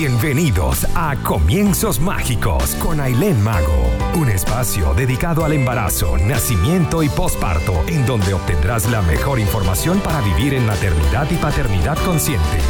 Bienvenidos a Comienzos Mágicos con Aileen Mago, un espacio dedicado al embarazo, nacimiento y posparto, en donde obtendrás la mejor información para vivir en maternidad y paternidad consciente.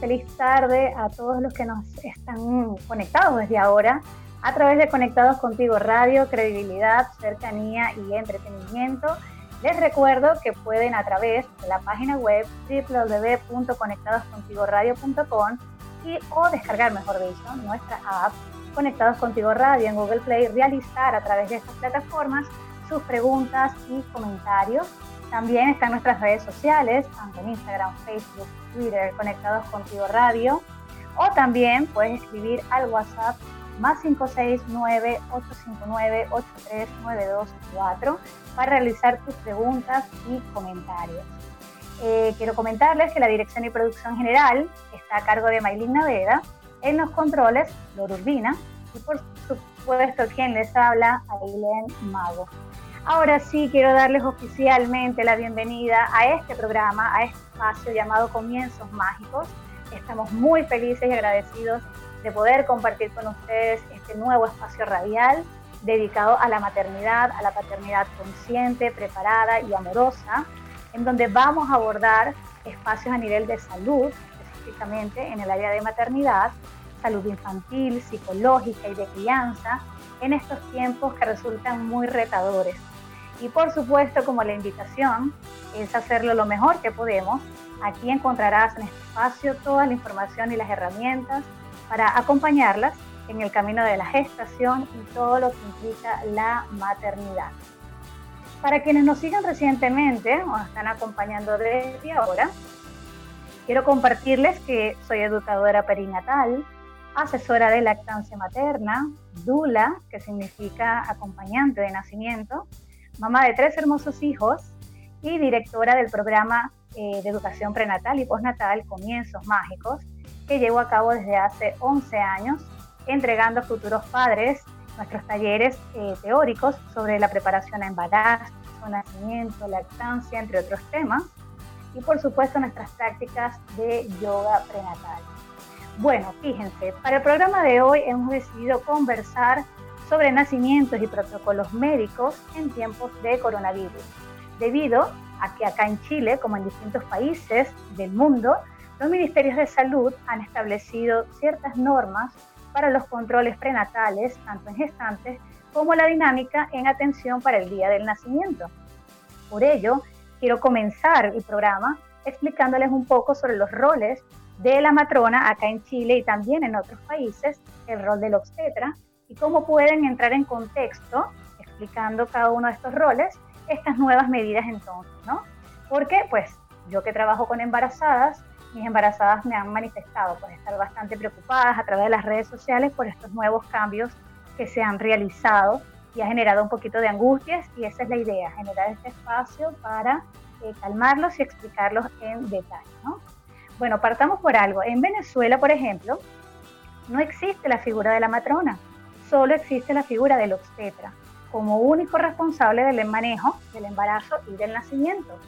Feliz tarde a todos los que nos están conectados desde ahora a través de Conectados Contigo Radio, credibilidad, cercanía y entretenimiento. Les recuerdo que pueden a través de la página web www.conectadoscontigoradio.com y o descargar, mejor dicho, nuestra app Conectados Contigo Radio en Google Play, realizar a través de estas plataformas sus preguntas y comentarios también están nuestras redes sociales, tanto en Instagram, Facebook, Twitter, Conectados Contigo Radio. O también puedes escribir al WhatsApp más 569-859-83924 para realizar tus preguntas y comentarios. Eh, quiero comentarles que la dirección y producción general está a cargo de Maylin Naveda, en los controles, Lor Urbina, y por supuesto quien les habla, Aileen Mago. Ahora sí quiero darles oficialmente la bienvenida a este programa, a este espacio llamado Comienzos Mágicos. Estamos muy felices y agradecidos de poder compartir con ustedes este nuevo espacio radial dedicado a la maternidad, a la paternidad consciente, preparada y amorosa, en donde vamos a abordar espacios a nivel de salud, específicamente en el área de maternidad, salud infantil, psicológica y de crianza, en estos tiempos que resultan muy retadores y por supuesto, como la invitación es hacerlo lo mejor que podemos, aquí encontrarás en este espacio toda la información y las herramientas para acompañarlas en el camino de la gestación y todo lo que implica la maternidad. Para quienes nos siguen recientemente o están acompañando desde ahora, quiero compartirles que soy educadora perinatal, asesora de lactancia materna, DULA, que significa acompañante de nacimiento, mamá de tres hermosos hijos y directora del programa eh, de educación prenatal y postnatal Comienzos Mágicos, que llevo a cabo desde hace 11 años, entregando a futuros padres nuestros talleres eh, teóricos sobre la preparación a embarazo, nacimiento, lactancia, entre otros temas, y por supuesto nuestras prácticas de yoga prenatal. Bueno, fíjense, para el programa de hoy hemos decidido conversar sobre nacimientos y protocolos médicos en tiempos de coronavirus, debido a que acá en Chile, como en distintos países del mundo, los ministerios de salud han establecido ciertas normas para los controles prenatales, tanto en gestantes como la dinámica en atención para el día del nacimiento. Por ello, quiero comenzar el programa explicándoles un poco sobre los roles de la matrona acá en Chile y también en otros países, el rol del obstetra, y cómo pueden entrar en contexto, explicando cada uno de estos roles, estas nuevas medidas entonces, ¿no? Porque, pues, yo que trabajo con embarazadas, mis embarazadas me han manifestado por estar bastante preocupadas a través de las redes sociales por estos nuevos cambios que se han realizado y ha generado un poquito de angustias y esa es la idea, generar este espacio para eh, calmarlos y explicarlos en detalle, ¿no? Bueno, partamos por algo. En Venezuela, por ejemplo, no existe la figura de la matrona solo existe la figura del obstetra como único responsable del manejo del embarazo y del nacimiento.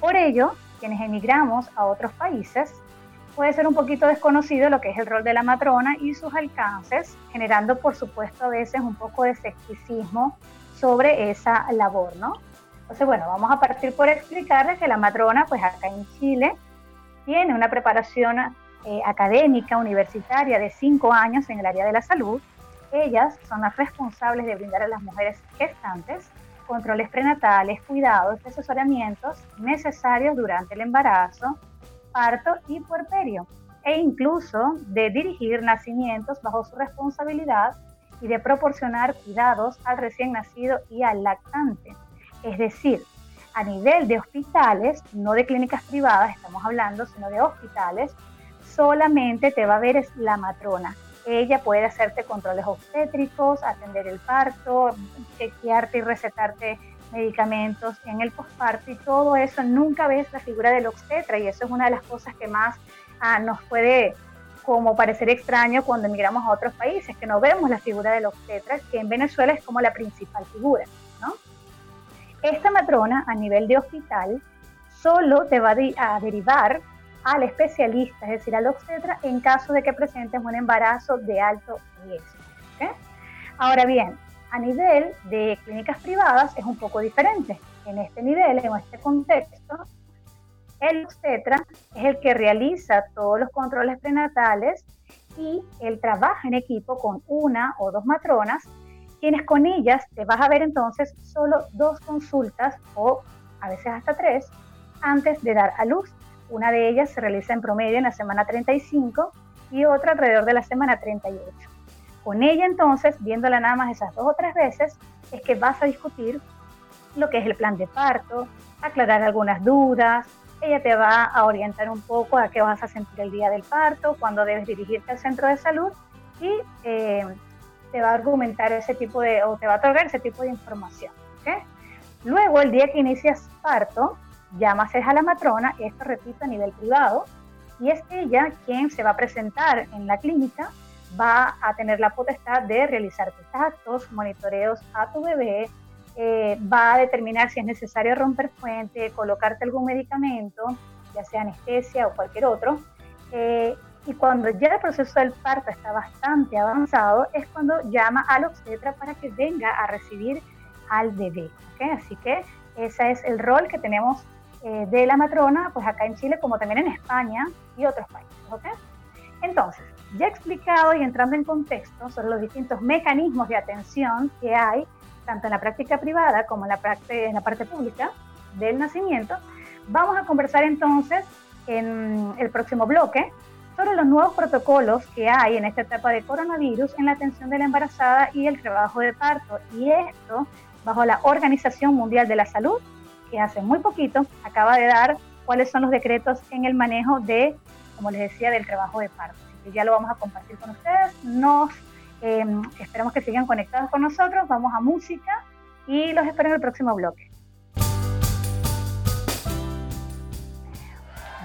Por ello, quienes emigramos a otros países, puede ser un poquito desconocido lo que es el rol de la matrona y sus alcances, generando por supuesto a veces un poco de escepticismo sobre esa labor, ¿no? Entonces, bueno, vamos a partir por explicarles que la matrona, pues acá en Chile, tiene una preparación eh, académica universitaria de cinco años en el área de la salud, ellas son las responsables de brindar a las mujeres gestantes controles prenatales, cuidados asesoramientos necesarios durante el embarazo, parto y puerperio, e incluso de dirigir nacimientos bajo su responsabilidad y de proporcionar cuidados al recién nacido y al lactante. Es decir, a nivel de hospitales, no de clínicas privadas estamos hablando, sino de hospitales, solamente te va a ver la matrona, ella puede hacerte controles obstétricos, atender el parto, chequearte y recetarte medicamentos en el posparto y todo eso. Nunca ves la figura del obstetra y eso es una de las cosas que más ah, nos puede como parecer extraño cuando emigramos a otros países, que no vemos la figura del obstetra, que en Venezuela es como la principal figura. ¿no? Esta matrona a nivel de hospital solo te va a derivar al especialista, es decir, al obstetra, en caso de que presentes un embarazo de alto riesgo. Ahora bien, a nivel de clínicas privadas es un poco diferente. En este nivel, en este contexto, el obstetra es el que realiza todos los controles prenatales y él trabaja en equipo con una o dos matronas, quienes con ellas te vas a ver entonces solo dos consultas o a veces hasta tres antes de dar a luz. Una de ellas se realiza en promedio en la semana 35 y otra alrededor de la semana 38. Con ella entonces, viéndola nada más esas dos o tres veces, es que vas a discutir lo que es el plan de parto, aclarar algunas dudas, ella te va a orientar un poco a qué vas a sentir el día del parto, cuándo debes dirigirte al centro de salud y eh, te va a argumentar ese tipo de, o te va a otorgar ese tipo de información. Luego, el día que inicias parto, llamas a la matrona, esto repito a nivel privado, y es ella quien se va a presentar en la clínica, va a tener la potestad de realizar actos, monitoreos a tu bebé, eh, va a determinar si es necesario romper fuente, colocarte algún medicamento, ya sea anestesia o cualquier otro. Eh, y cuando ya el proceso del parto está bastante avanzado, es cuando llama al obstetra para que venga a recibir al bebé. Así que ese es el rol que tenemos eh, de la matrona, pues acá en Chile como también en España y otros países. Entonces, ya explicado y entrando en contexto sobre los distintos mecanismos de atención que hay tanto en la práctica privada como en la, parte, en la parte pública del nacimiento, vamos a conversar entonces en el próximo bloque sobre los nuevos protocolos que hay en esta etapa de coronavirus en la atención de la embarazada y el trabajo de parto. Y esto bajo la Organización Mundial de la Salud, que hace muy poquito acaba de dar cuáles son los decretos en el manejo de, como les decía, del trabajo de parto. Así que ya lo vamos a compartir con ustedes. Nos Em, esperamos que sigan conectados con nosotros. Vamos a música y los espero en el próximo bloque.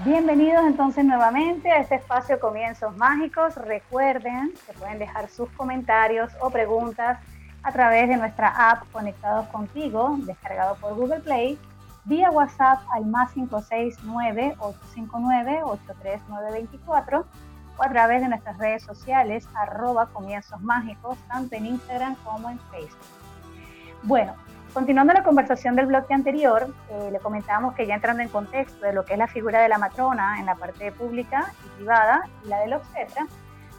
Bienvenidos entonces nuevamente a este espacio Comienzos Mágicos. Recuerden que pueden dejar sus comentarios o preguntas a través de nuestra app Conectados Contigo, descargado por Google Play, vía WhatsApp al más 569 859 83924 o a través de nuestras redes sociales, arroba comienzos mágicos, tanto en Instagram como en Facebook. Bueno, continuando la conversación del bloque anterior, eh, le comentábamos que ya entrando en contexto de lo que es la figura de la matrona en la parte pública y privada y la del obstetra,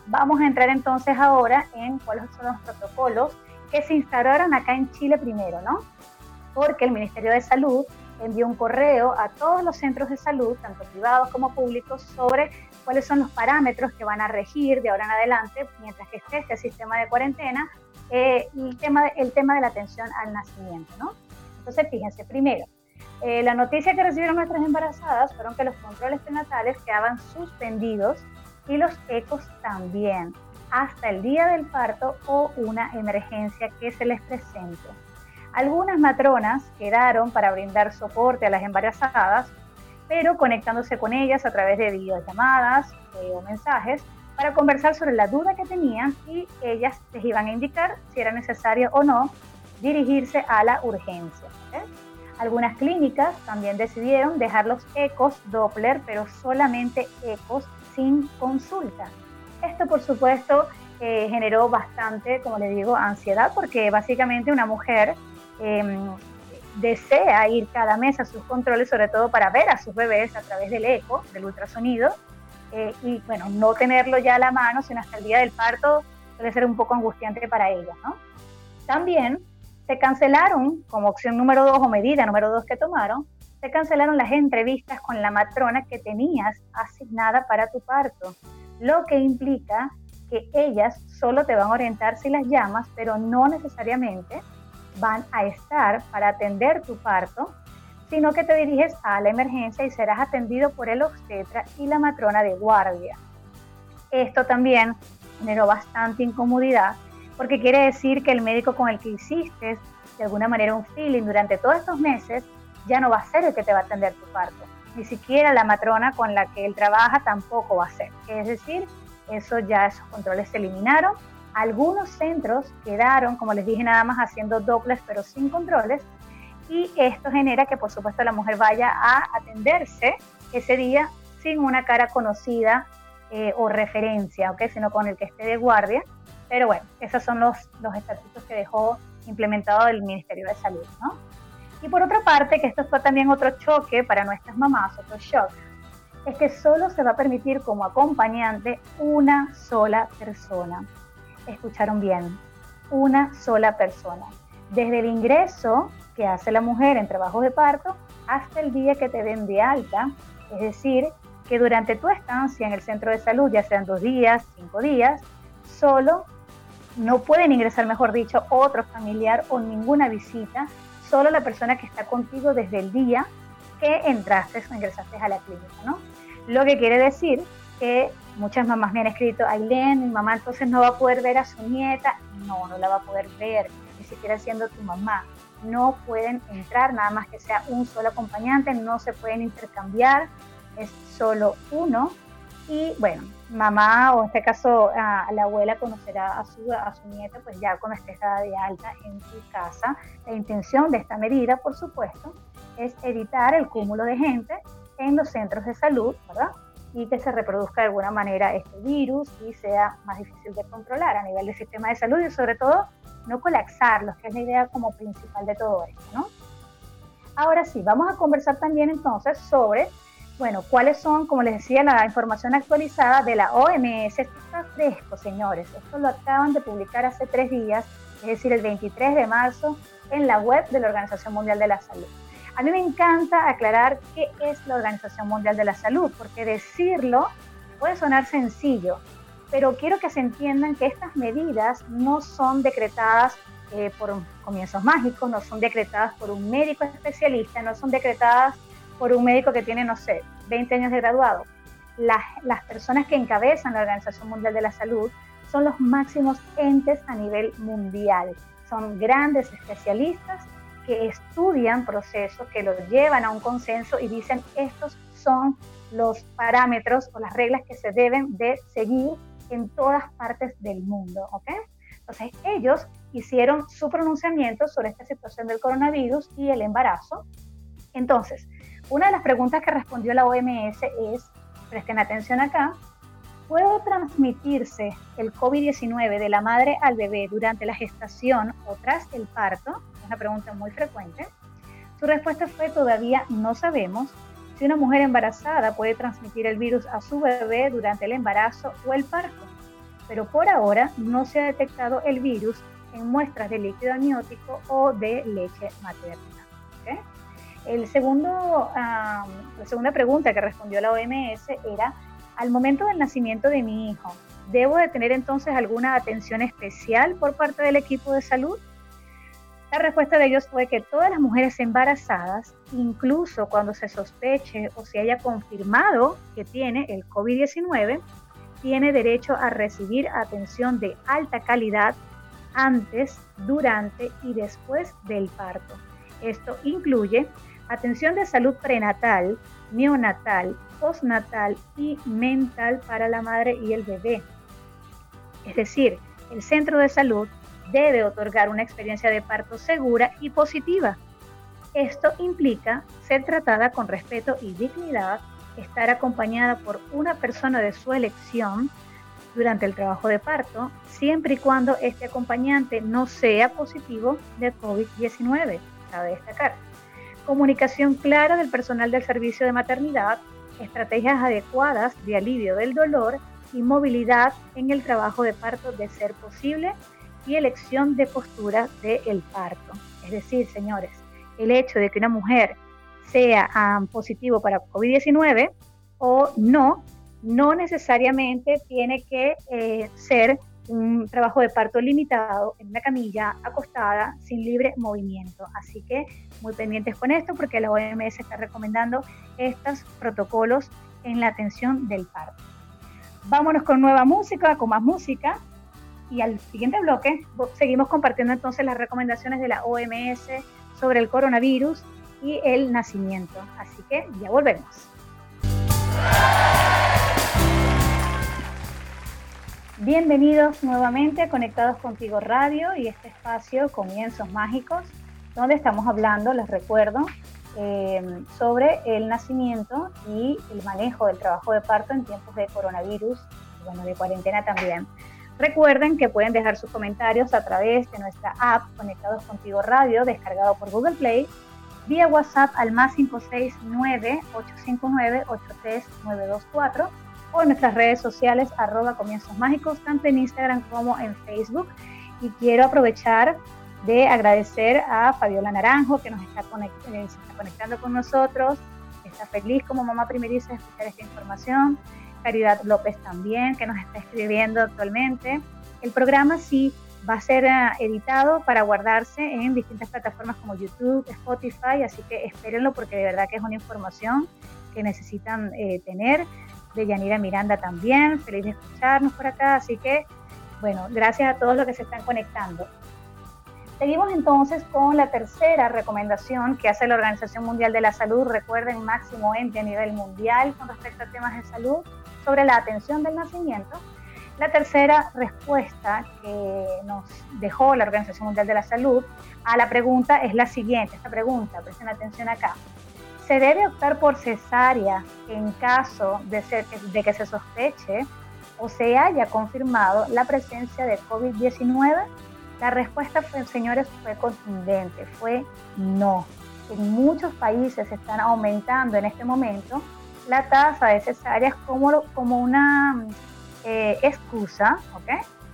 vamos a entrar entonces ahora en cuáles son los protocolos que se instauraron acá en Chile primero, ¿no? Porque el Ministerio de Salud envió un correo a todos los centros de salud, tanto privados como públicos, sobre cuáles son los parámetros que van a regir de ahora en adelante, mientras que esté este sistema de cuarentena, eh, el, tema, el tema de la atención al nacimiento. ¿no? Entonces, fíjense, primero, eh, la noticia que recibieron nuestras embarazadas fueron que los controles prenatales quedaban suspendidos y los ecos también, hasta el día del parto o una emergencia que se les presente. Algunas matronas quedaron para brindar soporte a las embarazadas, pero conectándose con ellas a través de videollamadas eh, o mensajes para conversar sobre la duda que tenían y ellas les iban a indicar si era necesario o no dirigirse a la urgencia. Algunas clínicas también decidieron dejar los ecos Doppler, pero solamente ecos sin consulta. Esto, por supuesto, eh, generó bastante, como le digo, ansiedad, porque básicamente una mujer desea ir cada mes a sus controles, sobre todo para ver a sus bebés a través del eco, del ultrasonido, eh, y bueno, no tenerlo ya a la mano, sino hasta el día del parto, puede ser un poco angustiante para ella, ¿no? También se cancelaron, como opción número dos o medida número dos que tomaron, se cancelaron las entrevistas con la matrona que tenías asignada para tu parto, lo que implica que ellas solo te van a orientar si las llamas, pero no necesariamente van a estar para atender tu parto, sino que te diriges a la emergencia y serás atendido por el obstetra y la matrona de guardia. Esto también generó bastante incomodidad porque quiere decir que el médico con el que hiciste de alguna manera un feeling durante todos estos meses ya no va a ser el que te va a atender tu parto. Ni siquiera la matrona con la que él trabaja tampoco va a ser. Es decir, eso ya esos controles se eliminaron. Algunos centros quedaron, como les dije, nada más haciendo dobles pero sin controles. Y esto genera que, por supuesto, la mujer vaya a atenderse ese día sin una cara conocida eh, o referencia, ¿ok? sino con el que esté de guardia. Pero bueno, esos son los, los estatutos que dejó implementado el Ministerio de Salud. ¿no? Y por otra parte, que esto fue también otro choque para nuestras mamás, otro shock, es que solo se va a permitir como acompañante una sola persona. Escucharon bien, una sola persona. Desde el ingreso que hace la mujer en trabajo de parto hasta el día que te den de alta, es decir, que durante tu estancia en el centro de salud, ya sean dos días, cinco días, solo no pueden ingresar, mejor dicho, otro familiar o ninguna visita, solo la persona que está contigo desde el día que entraste o ingresaste a la clínica, ¿no? Lo que quiere decir que muchas mamás me han escrito, Ailén, mi mamá entonces no va a poder ver a su nieta. No, no la va a poder ver, ni siquiera siendo tu mamá. No pueden entrar, nada más que sea un solo acompañante, no se pueden intercambiar, es solo uno. Y bueno, mamá o en este caso a, la abuela conocerá a su, a su nieta pues ya cuando esté de alta en su casa. La intención de esta medida, por supuesto, es evitar el cúmulo de gente en los centros de salud, ¿verdad? Y que se reproduzca de alguna manera este virus y sea más difícil de controlar a nivel del sistema de salud y sobre todo no colapsarlos, que es la idea como principal de todo esto, ¿no? Ahora sí, vamos a conversar también entonces sobre, bueno, cuáles son, como les decía, la información actualizada de la OMS. Esto está fresco, señores. Esto lo acaban de publicar hace tres días, es decir, el 23 de marzo, en la web de la Organización Mundial de la Salud. A mí me encanta aclarar qué es la Organización Mundial de la Salud, porque decirlo puede sonar sencillo, pero quiero que se entiendan que estas medidas no son decretadas eh, por comienzos mágicos, no son decretadas por un médico especialista, no son decretadas por un médico que tiene, no sé, 20 años de graduado. Las, las personas que encabezan la Organización Mundial de la Salud son los máximos entes a nivel mundial. Son grandes especialistas que estudian procesos, que los llevan a un consenso y dicen estos son los parámetros o las reglas que se deben de seguir en todas partes del mundo, ¿ok? Entonces ellos hicieron su pronunciamiento sobre esta situación del coronavirus y el embarazo. Entonces, una de las preguntas que respondió la OMS es, presten atención acá, ¿puede transmitirse el COVID-19 de la madre al bebé durante la gestación o tras el parto? Una pregunta muy frecuente. Su respuesta fue todavía no sabemos si una mujer embarazada puede transmitir el virus a su bebé durante el embarazo o el parto, pero por ahora no se ha detectado el virus en muestras de líquido amniótico o de leche materna. El segundo, la segunda pregunta que respondió la OMS era, al momento del nacimiento de mi hijo, ¿debo de tener entonces alguna atención especial por parte del equipo de salud? La respuesta de ellos fue que todas las mujeres embarazadas, incluso cuando se sospeche o se haya confirmado que tiene el COVID-19, tiene derecho a recibir atención de alta calidad antes, durante y después del parto. Esto incluye atención de salud prenatal, neonatal, postnatal y mental para la madre y el bebé. Es decir, el centro de salud debe otorgar una experiencia de parto segura y positiva. Esto implica ser tratada con respeto y dignidad, estar acompañada por una persona de su elección durante el trabajo de parto, siempre y cuando este acompañante no sea positivo de COVID-19, cabe destacar. Comunicación clara del personal del servicio de maternidad, estrategias adecuadas de alivio del dolor y movilidad en el trabajo de parto de ser posible y elección de postura del parto. Es decir, señores, el hecho de que una mujer sea um, positivo para COVID-19 o no, no necesariamente tiene que eh, ser un trabajo de parto limitado en una camilla acostada sin libre movimiento. Así que muy pendientes con esto porque la OMS está recomendando estos protocolos en la atención del parto. Vámonos con nueva música, con más música y al siguiente bloque seguimos compartiendo entonces las recomendaciones de la OMS sobre el coronavirus y el nacimiento. Así que ya volvemos. Bienvenidos nuevamente a Conectados Contigo Radio y este espacio Comienzos Mágicos, donde estamos hablando, les recuerdo, eh, sobre el nacimiento y el manejo del trabajo de parto en tiempos de coronavirus, bueno, de cuarentena también. Recuerden que pueden dejar sus comentarios a través de nuestra app Conectados Contigo Radio, descargado por Google Play, vía WhatsApp al más 569-859-83924 o en nuestras redes sociales arroba comienzos mágicos, tanto en Instagram como en Facebook. Y quiero aprovechar de agradecer a Fabiola Naranjo, que nos está, eh, conectando con nosotros, está feliz como mamá primeriza de escuchar esta información. Caridad López también, que nos está escribiendo actualmente. El programa sí va a ser eh, editado para guardarse en distintas plataformas como YouTube, Spotify, así que espérenlo porque de verdad que es una información que necesitan eh, tener. De Yanira Miranda también, feliz de escucharnos por acá, así que bueno, gracias a todos los que se están conectando. Seguimos entonces con la tercera recomendación que hace la Organización Mundial de la Salud, recuerden máximo ente a nivel mundial con respecto a temas de salud, sobre la atención del nacimiento. La tercera respuesta que nos dejó la Organización Mundial de la Salud a la pregunta es la siguiente, esta pregunta, presten atención acá. ¿Se debe optar por cesárea en caso de, ser, de que se sospeche o se haya confirmado la presencia de COVID-19? La respuesta, fue, señores, fue contundente, fue no. En muchos países están aumentando en este momento la tasa de cesáreas como, como una eh, excusa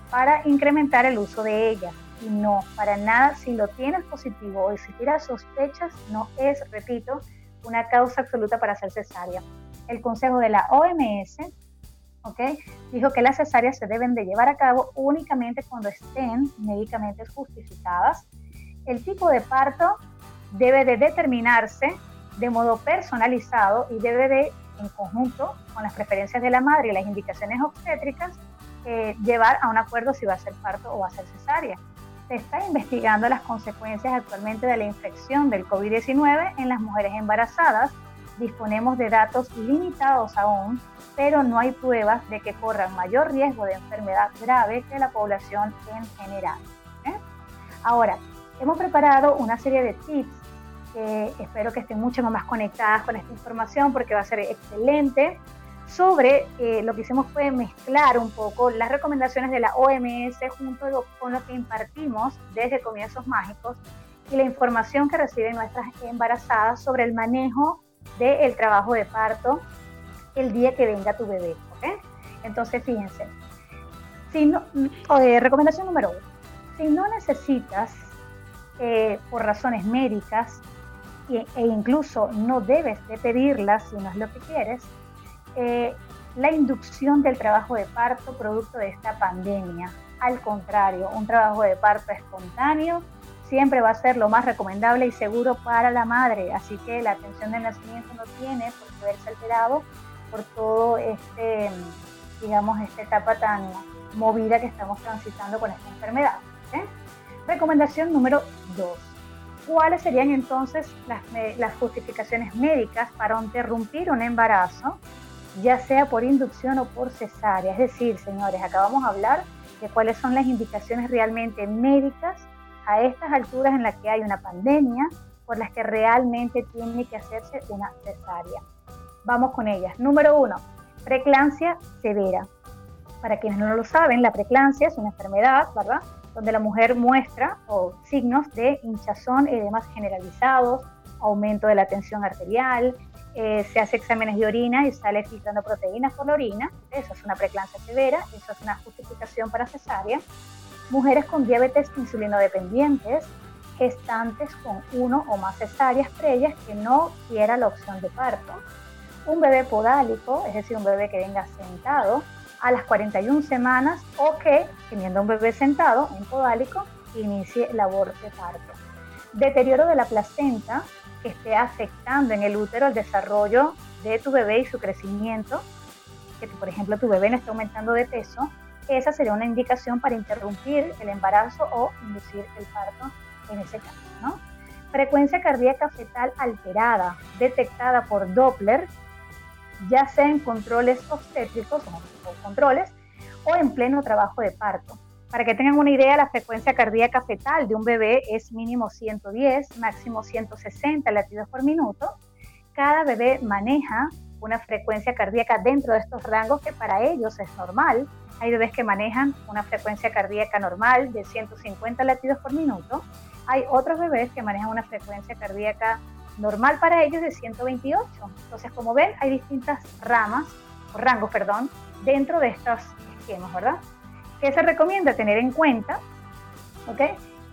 para incrementar el uso de ellas. Y no, para nada, si lo tienes positivo o si tienes sospechas, no es, repito, una causa absoluta para hacer cesárea. El consejo de la OMS dijo que las cesáreas se deben de llevar a cabo únicamente cuando estén médicamente justificadas. El tipo de parto debe de determinarse de modo personalizado y debe de, en conjunto con las preferencias de la madre y las indicaciones obstétricas, eh, llevar a un acuerdo si va a ser parto o va a ser cesárea. Se está investigando las consecuencias actualmente de la infección del COVID-19 en las mujeres embarazadas. Disponemos de datos limitados aún, pero no hay pruebas de que corran mayor riesgo de enfermedad grave que la población en general. ¿eh? Ahora, hemos preparado una serie de tips espero que estén mucho más conectadas con esta información porque va a ser excelente. Sobre eh, lo que hicimos fue mezclar un poco las recomendaciones de la OMS junto con lo que impartimos desde Comienzos Mágicos y la información que reciben nuestras embarazadas sobre el manejo del trabajo de parto el día que venga tu bebé. Entonces, fíjense, si no, eh, recomendación número uno, si no necesitas eh, por razones médicas e incluso no debes de pedirla si no es lo que quieres, eh, la inducción del trabajo de parto producto de esta pandemia. Al contrario, un trabajo de parto espontáneo siempre va a ser lo más recomendable y seguro para la madre, así que la atención del nacimiento no tiene por qué verse alterado por todo este, digamos, esta etapa tan movida que estamos transitando con esta enfermedad. Recomendación número dos ¿cuáles serían entonces las, justificaciones médicas para interrumpir un embarazo, ya sea por inducción o por cesárea? Es decir, señores, acabamos de hablar de cuáles son las indicaciones realmente médicas a estas alturas en las que hay una pandemia, por las que realmente tiene que hacerse una cesárea. Vamos con ellas. Número uno, preclancia severa. Para quienes no lo saben, la preclancia es una enfermedad, ¿verdad? Donde la mujer muestra o signos de hinchazón, edemas generalizados, aumento de la tensión arterial, eh, se hace exámenes de orina y sale filtrando proteínas por la orina, eso es una preeclampsia severa, eso es una justificación para cesárea. Mujeres con diabetes insulinodependientes, gestantes con uno o más cesáreas previas que no quiera la opción de parto, un bebé podálico, es decir, un bebé que venga sentado, a las 41 semanas o que, teniendo un bebé sentado, en podálico, inicie labor de parto. Deterioro de la placenta que esté afectando en el útero el desarrollo de tu bebé y su crecimiento, que por ejemplo tu bebé no está aumentando de peso, esa sería una indicación para interrumpir el embarazo o inducir el parto en ese caso. ¿no? Frecuencia cardíaca fetal alterada, detectada por Doppler, ya sea en controles obstétricos o controles o en pleno trabajo de parto. Para que tengan una idea, la frecuencia cardíaca fetal de un bebé es mínimo 110, máximo 160 latidos por minuto. Cada bebé maneja una frecuencia cardíaca dentro de estos rangos que para ellos es normal. Hay bebés que manejan una frecuencia cardíaca normal de 150 latidos por minuto. Hay otros bebés que manejan una frecuencia cardíaca normal para ellos de 128. Entonces, como ven, hay distintas ramas, o rangos, perdón, dentro de estos esquemas, ¿verdad? ¿Qué se recomienda tener en cuenta? ¿Ok?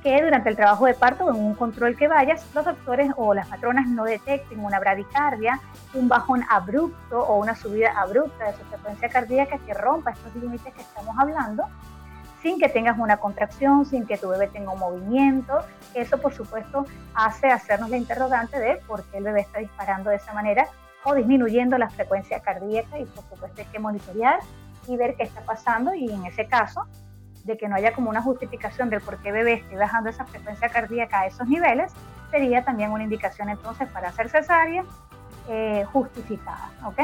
Que durante el trabajo de parto o en un control que vayas, los doctores o las patronas no detecten una bradicardia, un bajón abrupto o una subida abrupta de su frecuencia cardíaca que rompa estos límites que estamos hablando, sin que tengas una contracción, sin que tu bebé tenga un movimiento. Eso, por supuesto, hace hacernos la interrogante de por qué el bebé está disparando de esa manera o disminuyendo la frecuencia cardíaca y, por supuesto, hay que monitorear y ver qué está pasando y en ese caso de que no haya como una justificación del por qué bebé esté bajando esa frecuencia cardíaca a esos niveles, sería también una indicación entonces para hacer cesárea eh, justificada. ¿ok?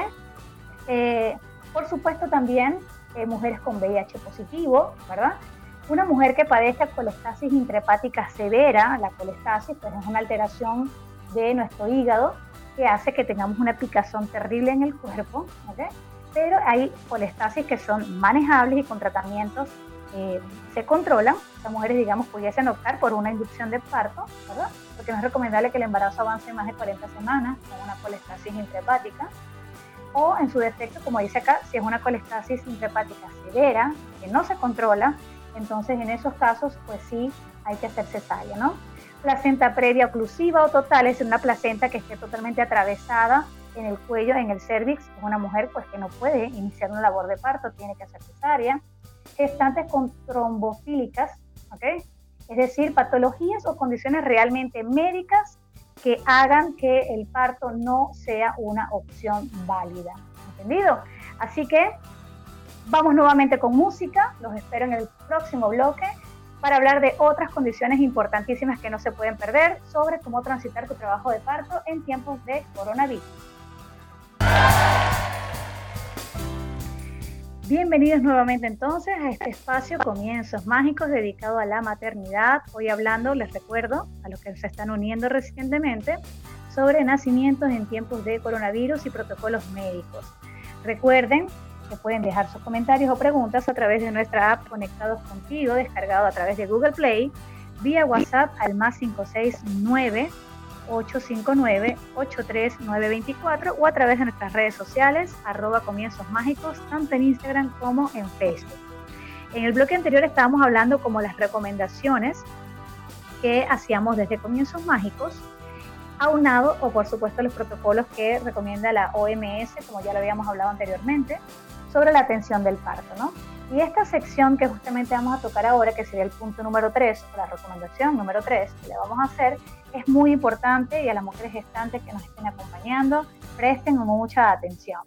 Eh, por supuesto también eh, mujeres con VIH positivo, ¿verdad? Una mujer que padezca colestasis intrahepática severa, la colestasis pues es una alteración de nuestro hígado que hace que tengamos una picazón terrible en el cuerpo, ¿ok? pero hay colestasis que son manejables y con tratamientos eh, se controlan. Las mujeres, digamos, pudiesen optar por una inducción de parto, ¿verdad? Porque no es recomendable que el embarazo avance más de 40 semanas con una colestasis intrahepática. O en su defecto, como dice acá, si es una colestasis intrahepática severa, que no se controla, entonces en esos casos, pues sí, hay que hacer cesárea, ¿no? Placenta previa oclusiva o total es una placenta que esté totalmente atravesada en el cuello, en el cervix, es una mujer pues que no puede iniciar una labor de parto, tiene que hacer cesárea. Gestantes con trombofílicas, ¿ok? Es decir, patologías o condiciones realmente médicas que hagan que el parto no sea una opción válida. ¿Entendido? Así que vamos nuevamente con música, los espero en el próximo bloque para hablar de otras condiciones importantísimas que no se pueden perder sobre cómo transitar tu trabajo de parto en tiempos de coronavirus. Bienvenidos nuevamente entonces a este espacio Comienzos Mágicos dedicado a la maternidad. Hoy hablando, les recuerdo a los que se están uniendo recientemente, sobre nacimientos en tiempos de coronavirus y protocolos médicos. Recuerden que pueden dejar sus comentarios o preguntas a través de nuestra app Conectados Contigo, descargado a través de Google Play, vía WhatsApp al más 569 859-83924 o a través de nuestras redes sociales, arroba comienzos mágicos, tanto en Instagram como en Facebook. En el bloque anterior estábamos hablando como las recomendaciones que hacíamos desde comienzos mágicos, aunado o por supuesto los protocolos que recomienda la OMS, como ya lo habíamos hablado anteriormente, sobre la atención del parto, ¿no? Y esta sección que justamente vamos a tocar ahora, que sería el punto número 3, o la recomendación número 3 que le vamos a hacer, es muy importante y a las mujeres gestantes que nos estén acompañando, presten mucha atención.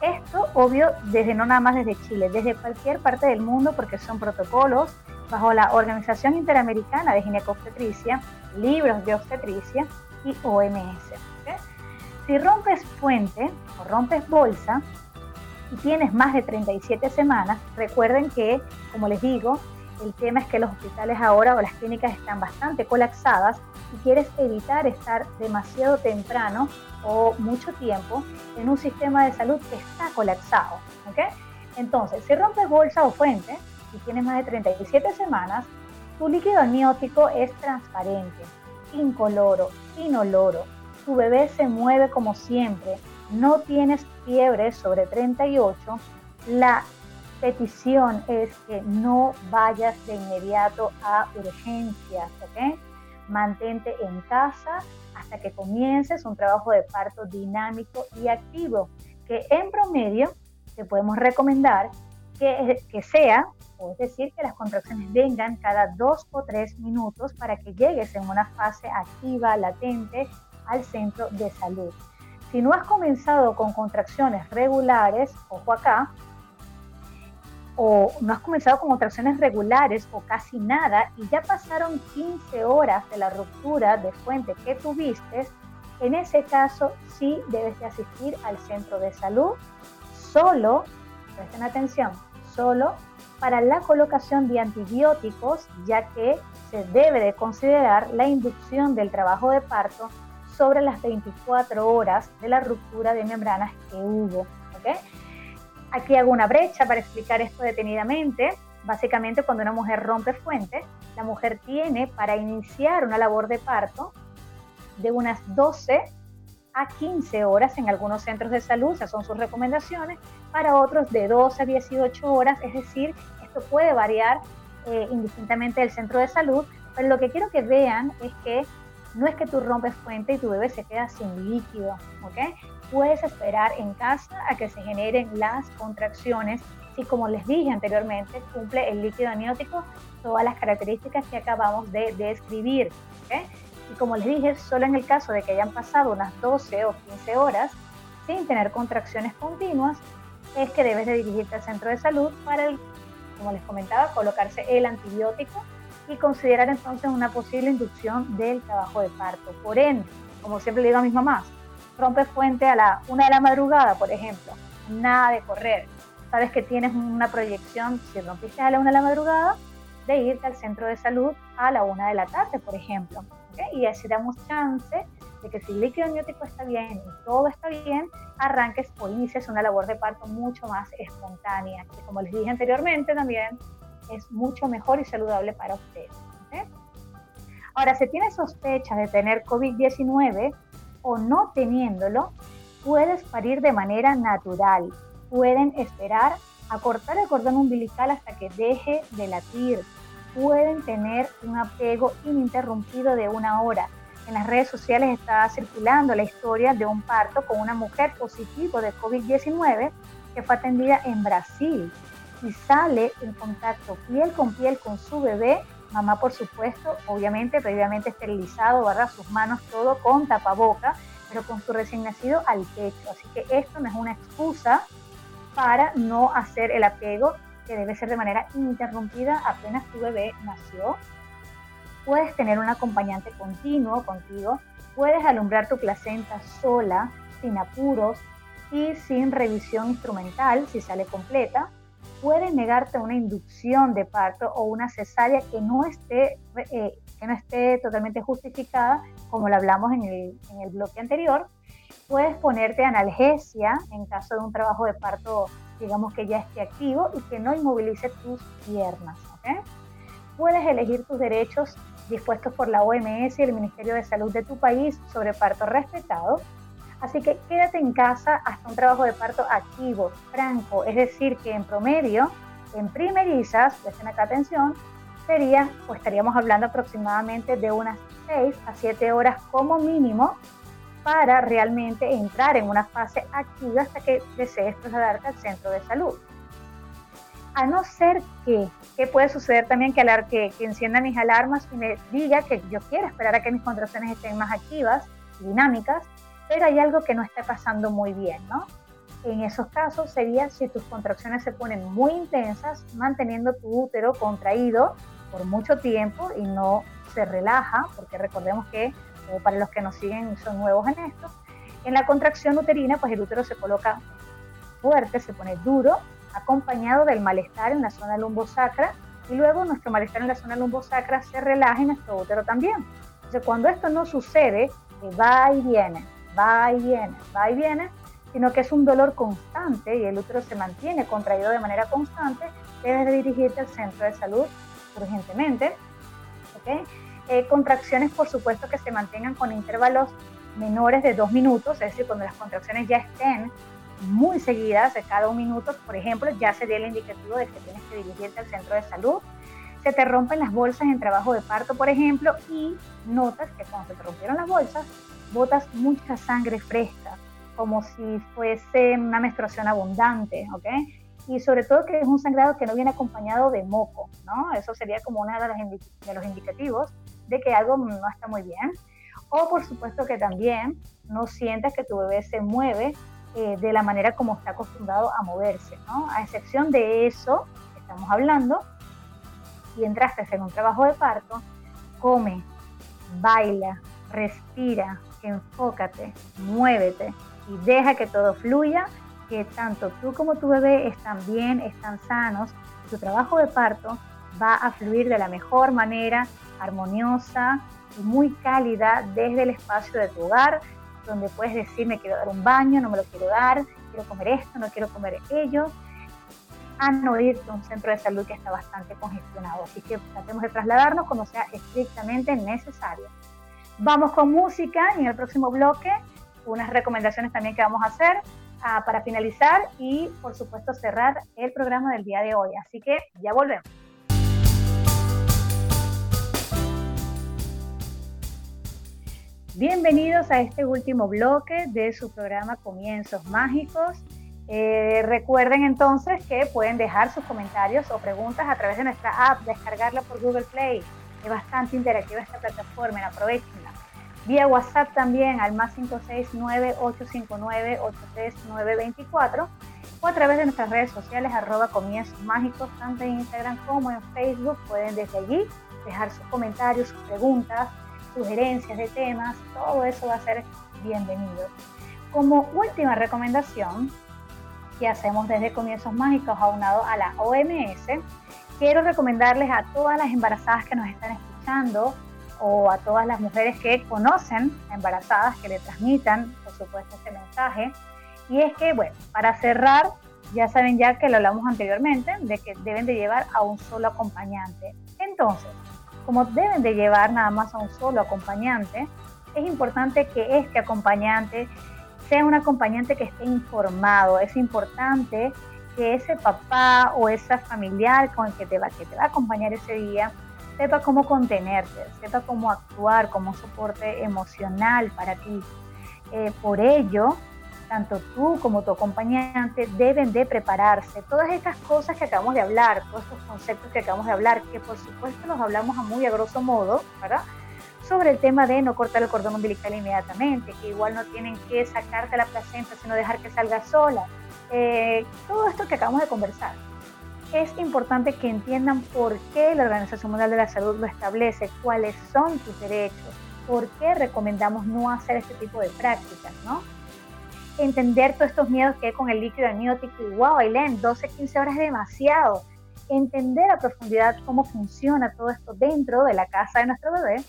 Esto, obvio, desde no nada más desde Chile, desde cualquier parte del mundo, porque son protocolos bajo la Organización Interamericana de Ginecobstetricia, libros de obstetricia y OMS. Si rompes fuente o rompes bolsa, y tienes más de 37 semanas, recuerden que, como les digo, el tema es que los hospitales ahora o las clínicas están bastante colapsadas y quieres evitar estar demasiado temprano o mucho tiempo en un sistema de salud que está colapsado. Entonces, si rompes bolsa o fuente y tienes más de 37 semanas, tu líquido amniótico es transparente, incoloro, inoloro. Tu bebé se mueve como siempre, no tienes fiebre sobre 38, la petición es que no vayas de inmediato a urgencias, ¿ok? Mantente en casa hasta que comiences un trabajo de parto dinámico y activo, que en promedio te podemos recomendar que, que sea, es decir, que las contracciones vengan cada dos o tres minutos para que llegues en una fase activa, latente, al centro de salud. Si no has comenzado con contracciones regulares, ojo acá, o no has comenzado con contracciones regulares o casi nada y ya pasaron 15 horas de la ruptura de fuente que tuviste, en ese caso sí debes de asistir al centro de salud solo, presten atención, solo para la colocación de antibióticos, ya que se debe de considerar la inducción del trabajo de parto sobre las 24 horas de la ruptura de membranas que hubo. Aquí hago una brecha para explicar esto detenidamente. Básicamente, cuando una mujer rompe fuente, la mujer tiene para iniciar una labor de parto de unas 12 a 15 horas en algunos centros de salud, esas son sus recomendaciones, para otros de 12 a 18 horas, es decir, esto puede variar eh, indistintamente del centro de salud, pero lo que quiero que vean es que no es que tú rompes fuente y tu bebé se queda sin líquido, ¿ok? Puedes esperar en casa a que se generen las contracciones si, como les dije anteriormente, cumple el líquido amniótico todas las características que acabamos de describir, ¿ok? Y como les dije, solo en el caso de que hayan pasado unas 12 o 15 horas sin tener contracciones continuas, es que debes de dirigirte al centro de salud para, como les comentaba, colocarse el antibiótico y considerar entonces una posible inducción del trabajo de parto. Por ende, como siempre le digo a mis mamás, rompe fuente a la una de la madrugada, por ejemplo, nada de correr. Sabes que tienes una proyección, si rompiste a la una de la madrugada, de irte al centro de salud a la una de la tarde, por ejemplo. Y así damos chance de que si el líquido amniótico está bien y todo está bien, arranques o inicies una labor de parto mucho más espontánea, que como les dije anteriormente también es mucho mejor y saludable para ustedes. Ahora, si tienes sospecha de tener COVID-19 o no teniéndolo, puedes parir de manera natural. Pueden esperar a cortar el cordón umbilical hasta que deje de latir. Pueden tener un apego ininterrumpido de una hora. En las redes sociales está circulando la historia de un parto con una mujer positivo de COVID-19 que fue atendida en Brasil y sale en contacto piel con piel con su bebé, mamá por supuesto, obviamente previamente esterilizado, ¿verdad? Sus manos todo con tapaboca, pero con su recién nacido al pecho. Así que esto no es una excusa para no hacer el apego que debe ser de manera interrumpida apenas tu bebé nació. Puedes tener un acompañante continuo contigo, puedes alumbrar tu placenta sola, sin apuros y sin revisión instrumental si sale completa puede negarte una inducción de parto o una cesárea que no esté, eh, que no esté totalmente justificada, como lo hablamos en el, en el bloque anterior. Puedes ponerte analgesia en caso de un trabajo de parto, digamos que ya esté activo y que no inmovilice tus piernas. Puedes elegir tus derechos dispuestos por la OMS y el Ministerio de Salud de tu país sobre parto respetado Así que quédate en casa hasta un trabajo de parto activo, franco, es decir, que en promedio, en primerizas, presten acá atención, sería, pues estaríamos hablando aproximadamente de unas 6 a 7 horas como mínimo para realmente entrar en una fase activa hasta que desees trasladarte al centro de salud. A no ser que, ¿qué puede suceder también que, que, que encienda mis alarmas y me diga que yo quiero esperar a que mis contracciones estén más activas, dinámicas, pero hay algo que no está pasando muy bien, ¿no? En esos casos sería si tus contracciones se ponen muy intensas, manteniendo tu útero contraído por mucho tiempo y no se relaja, porque recordemos que para los que nos siguen son nuevos en esto, en la contracción uterina pues el útero se coloca fuerte, se pone duro, acompañado del malestar en la zona lumbosacra y luego nuestro malestar en la zona lumbosacra se relaja y nuestro útero también. Entonces cuando esto no sucede, va y viene, va y viene, va y viene, sino que es un dolor constante y el útero se mantiene contraído de manera constante, debes de dirigirte al centro de salud urgentemente. Eh, contracciones, por supuesto, que se mantengan con intervalos menores de dos minutos, es decir, cuando las contracciones ya estén muy seguidas de cada un minuto, por ejemplo, ya sería el indicativo de que tienes que dirigirte al centro de salud. Se te rompen las bolsas en trabajo de parto, por ejemplo, y notas que cuando se te rompieron las bolsas, botas mucha sangre fresca, como si fuese una menstruación abundante, ¿ok? Y sobre todo que es un sangrado que no viene acompañado de moco, ¿no? Eso sería como uno de de los indicativos de que algo no está muy bien. O por supuesto que también no sientas que tu bebé se mueve eh, de la manera como está acostumbrado a moverse, ¿no? A excepción de eso que estamos hablando, y entraste en un trabajo de parto, come, baila, respira, enfócate, muévete y deja que todo fluya, que tanto tú como tu bebé están bien, están sanos, tu trabajo de parto va a fluir de la mejor manera, armoniosa y muy cálida desde el espacio de tu hogar, donde puedes decir me quiero dar un baño, no me lo quiero dar, quiero comer esto, no quiero comer ello, a no irte a un centro de salud que está bastante congestionado. Así que tratemos de trasladarnos como sea estrictamente necesario. Vamos con música y en el próximo bloque unas recomendaciones también que vamos a hacer ah, para finalizar y por supuesto cerrar el programa del día de hoy. Así que ya volvemos. Bienvenidos a este último bloque de su programa Comienzos Mágicos. Eh, recuerden entonces que pueden dejar sus comentarios o preguntas a través de nuestra app, descargarla por Google Play. Es bastante interactiva esta plataforma, aprovechenla. Vía WhatsApp también al más 569-859-83924 o a través de nuestras redes sociales arroba comienzos mágicos, tanto en Instagram como en Facebook. Pueden desde allí dejar sus comentarios, sus preguntas, sugerencias de temas, todo eso va a ser bienvenido. Como última recomendación que hacemos desde Comienzos Mágicos aunado a la OMS, quiero recomendarles a todas las embarazadas que nos están escuchando o a todas las mujeres que conocen a embarazadas que le transmitan, por supuesto, este mensaje. Y es que, bueno, para cerrar, ya saben ya que lo hablamos anteriormente, de que deben de llevar a un solo acompañante. Entonces, como deben de llevar nada más a un solo acompañante, es importante que este acompañante sea un acompañante que esté informado. Es importante que ese papá o esa familiar con el que te va, que te va a acompañar ese día sepa cómo contenerte, sepa cómo actuar como soporte emocional para ti. Eh, por ello, tanto tú como tu acompañante deben de prepararse. Todas estas cosas que acabamos de hablar, todos estos conceptos que acabamos de hablar, que por supuesto los hablamos a muy a grosso modo, ¿verdad? Sobre el tema de no cortar el cordón umbilical inmediatamente, que igual no tienen que sacarte la placenta, sino dejar que salga sola. Eh, todo esto que acabamos de conversar. Es importante que entiendan por qué la Organización Mundial de la Salud lo establece, cuáles son tus derechos, por qué recomendamos no hacer este tipo de prácticas, ¿no? entender todos estos miedos que hay con el líquido amniótico y wow, Ailén, 12, 15 horas es demasiado. Entender a profundidad cómo funciona todo esto dentro de la casa de nuestro bebé.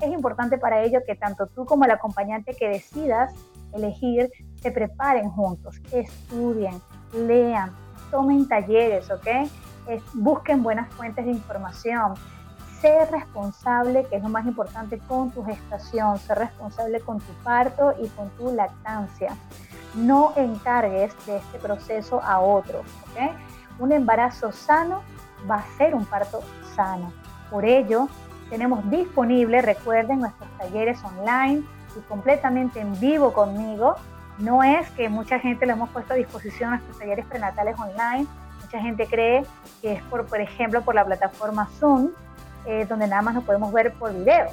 Es importante para ello que tanto tú como el acompañante que decidas elegir se preparen juntos, estudien, lean, tomen talleres, ¿ok? busquen buenas fuentes de información, ser responsable, que es lo más importante, con tu gestación, ser responsable con tu parto y con tu lactancia. No encargues de este proceso a otros. Un embarazo sano va a ser un parto sano. Por ello, tenemos disponible, recuerden, nuestros talleres online y completamente en vivo conmigo. No es que mucha gente le hemos puesto a disposición nuestros talleres prenatales online. Mucha gente cree que es por, por ejemplo, por la plataforma Zoom, eh, donde nada más nos podemos ver por video.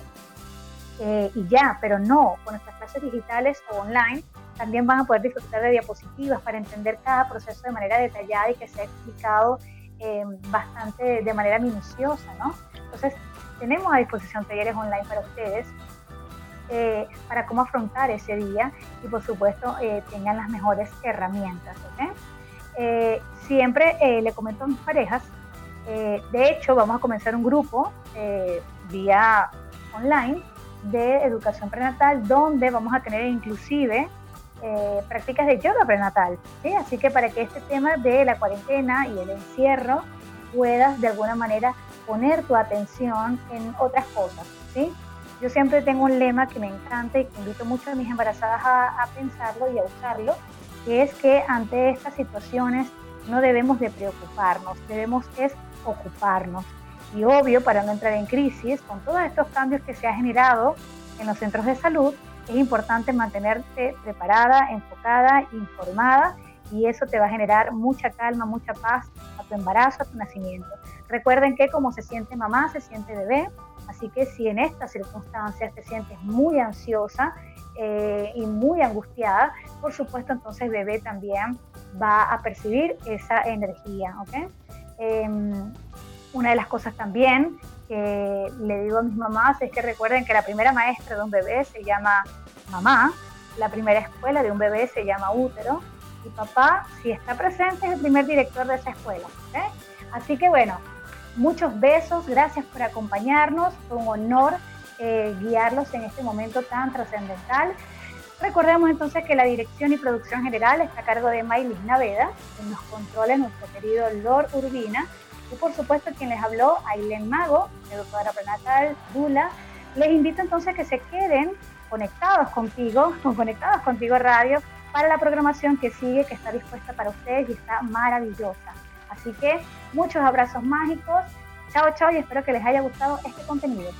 Eh, y ya, pero no, con nuestras clases digitales o online también van a poder disfrutar de diapositivas para entender cada proceso de manera detallada y que sea explicado eh, bastante de manera minuciosa, ¿no? Entonces, tenemos a disposición talleres online para ustedes para cómo afrontar ese día y por supuesto tengan las mejores herramientas. siempre le comento a mis parejas eh, de hecho, vamos a comenzar un grupo eh, vía online de educación prenatal donde vamos a tener inclusive eh, prácticas de yoga prenatal. Así que para que este tema de la cuarentena y el encierro puedas de alguna manera poner tu atención en otras cosas. ¿sí? Yo siempre tengo un lema que me encanta y que invito mucho a mis embarazadas a, pensarlo y a usarlo, que es que ante estas situaciones no debemos de preocuparnos, debemos es ocuparnos. Y obvio, para no entrar en crisis, con todos estos cambios que se ha generado en los centros de salud, es importante mantenerte preparada, enfocada, informada y eso te va a generar mucha calma, mucha paz a tu embarazo, a tu nacimiento. Recuerden que como se siente mamá, se siente bebé, así que si en estas circunstancias te sientes muy ansiosa eh, y muy angustiada, por supuesto entonces bebé también va a percibir esa energía, ¿ok? Em, una de las cosas también que le digo a mis mamás es que recuerden que la primera maestra de un bebé se llama mamá, la primera escuela de un bebé se llama útero y papá, si está presente, es el primer director de esa escuela. Así que bueno, muchos besos, gracias por acompañarnos, fue un honor eh, guiarlos en este momento tan trascendental. Recordemos entonces que la dirección y producción general está a cargo de Maylis Naveda, quien nos controla nuestro querido Lord Urbina, y por supuesto quien les habló, Aileen Mago, educadora prenatal, Dula. Les invito entonces a que se queden conectados contigo, conectados contigo radio, para la programación que sigue, que está dispuesta para ustedes y está maravillosa. Así que muchos abrazos mágicos. Chao, chao y espero que les haya gustado este contenido.